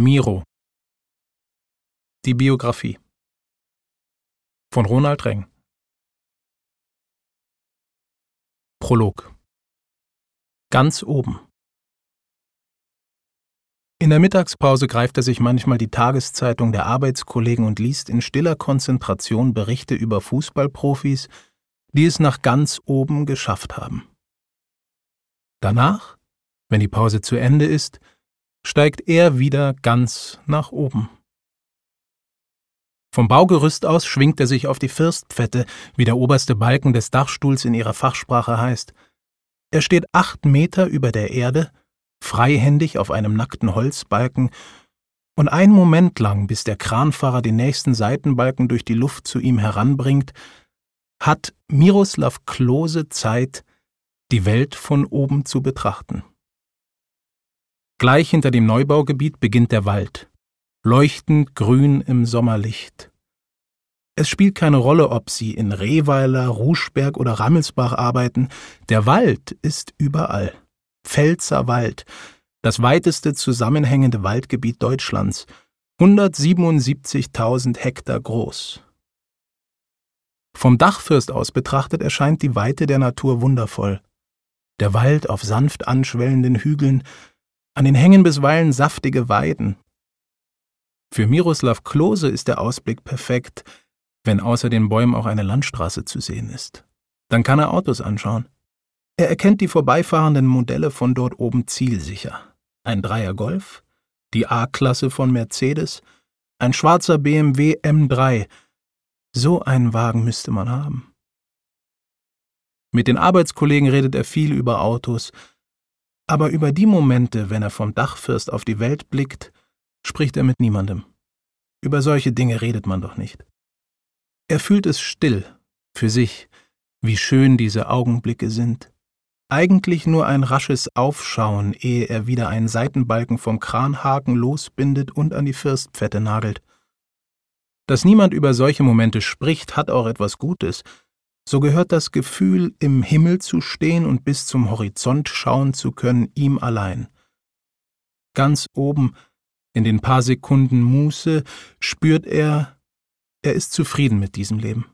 Miro. Die Biografie. Von Ronald Reng. Prolog. Ganz oben. In der Mittagspause greift er sich manchmal die Tageszeitung der Arbeitskollegen und liest in stiller Konzentration Berichte über Fußballprofis, die es nach ganz oben geschafft haben. Danach, wenn die Pause zu Ende ist, steigt er wieder ganz nach oben. Vom Baugerüst aus schwingt er sich auf die Firstpfette, wie der oberste Balken des Dachstuhls in ihrer Fachsprache heißt. Er steht acht Meter über der Erde, freihändig auf einem nackten Holzbalken, und ein Moment lang, bis der Kranfahrer den nächsten Seitenbalken durch die Luft zu ihm heranbringt, hat Miroslav Klose Zeit, die Welt von oben zu betrachten. Gleich hinter dem Neubaugebiet beginnt der Wald, leuchtend grün im Sommerlicht. Es spielt keine Rolle, ob Sie in Rehweiler, Ruschberg oder Rammelsbach arbeiten, der Wald ist überall. Pfälzer Wald, das weiteste zusammenhängende Waldgebiet Deutschlands, 177.000 Hektar groß. Vom Dachfürst aus betrachtet erscheint die Weite der Natur wundervoll. Der Wald auf sanft anschwellenden Hügeln, an den hängen bisweilen saftige Weiden. Für Miroslav Klose ist der Ausblick perfekt, wenn außer den Bäumen auch eine Landstraße zu sehen ist. Dann kann er Autos anschauen. Er erkennt die vorbeifahrenden Modelle von dort oben zielsicher. Ein Dreier Golf, die A-Klasse von Mercedes, ein schwarzer BMW M3. So einen Wagen müsste man haben. Mit den Arbeitskollegen redet er viel über Autos, aber über die Momente, wenn er vom Dachfirst auf die Welt blickt, spricht er mit niemandem. Über solche Dinge redet man doch nicht. Er fühlt es still, für sich, wie schön diese Augenblicke sind. Eigentlich nur ein rasches Aufschauen, ehe er wieder einen Seitenbalken vom Kranhaken losbindet und an die Firstpfette nagelt. Dass niemand über solche Momente spricht, hat auch etwas Gutes, so gehört das Gefühl, im Himmel zu stehen und bis zum Horizont schauen zu können, ihm allein. Ganz oben, in den paar Sekunden Muße, spürt er, er ist zufrieden mit diesem Leben.